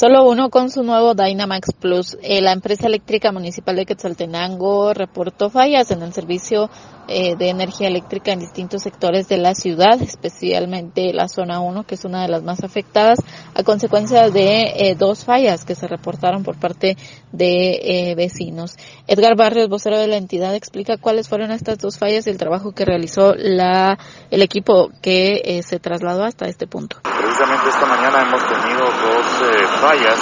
Solo uno con su nuevo Dynamax Plus. Eh, la empresa eléctrica municipal de Quetzaltenango reportó fallas en el servicio eh, de energía eléctrica en distintos sectores de la ciudad, especialmente la zona 1, que es una de las más afectadas, a consecuencia de eh, dos fallas que se reportaron por parte de vecinos. Edgar Barrios, vocero de la entidad, explica cuáles fueron estas dos fallas y el trabajo que realizó la, el equipo que se trasladó hasta este punto. Precisamente esta mañana hemos tenido dos fallas,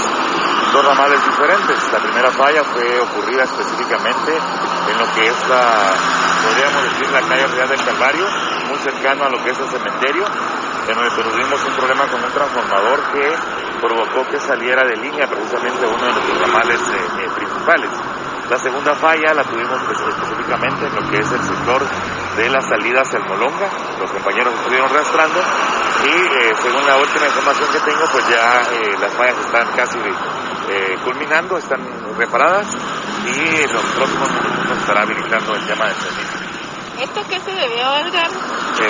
dos ramales diferentes. La primera falla fue ocurrida específicamente en lo que es la, podríamos decir, la calle Real del Calvario, muy cercano a lo que es el cementerio, en donde tuvimos un problema con un transformador que provocó que saliera de línea precisamente uno de los ramales eh, eh, principales. La segunda falla la tuvimos específicamente en lo que es el sector de las salidas al Molonga. Los compañeros estuvieron arrastrando y eh, según la última información que tengo, pues ya las fallas están casi culminando, están reparadas y en los próximos minutos estará habilitando el tema del servicio. ¿Esto qué se debió, Edgar?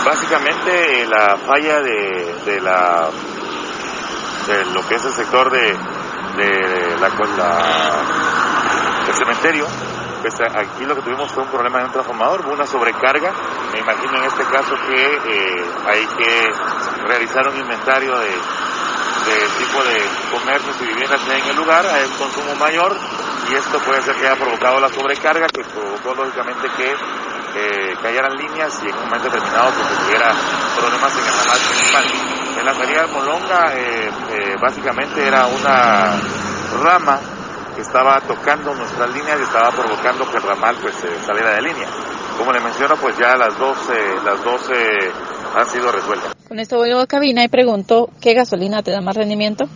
básicamente la falla de, de, la de lo que es el sector de, de la, la el cementerio pues aquí lo que tuvimos fue un problema de un transformador, una sobrecarga. Me imagino en este caso que eh, hay que realizar un inventario de, tipo de comercios y viviendas que hay en el lugar, hay un consumo mayor y esto puede ser que haya provocado la sobrecarga, que provocó lógicamente que eh, cayeran líneas y en un momento determinado pues, tuviera problemas en el ramal principal. En la salida de Molonga eh, eh, básicamente era una rama que estaba tocando nuestras líneas y estaba provocando que el ramal pues saliera de línea. Como le menciono, pues ya las dos, las dos han sido resueltas. Con esto voy a cabina y pregunto, ¿qué gasolina te da más rendimiento?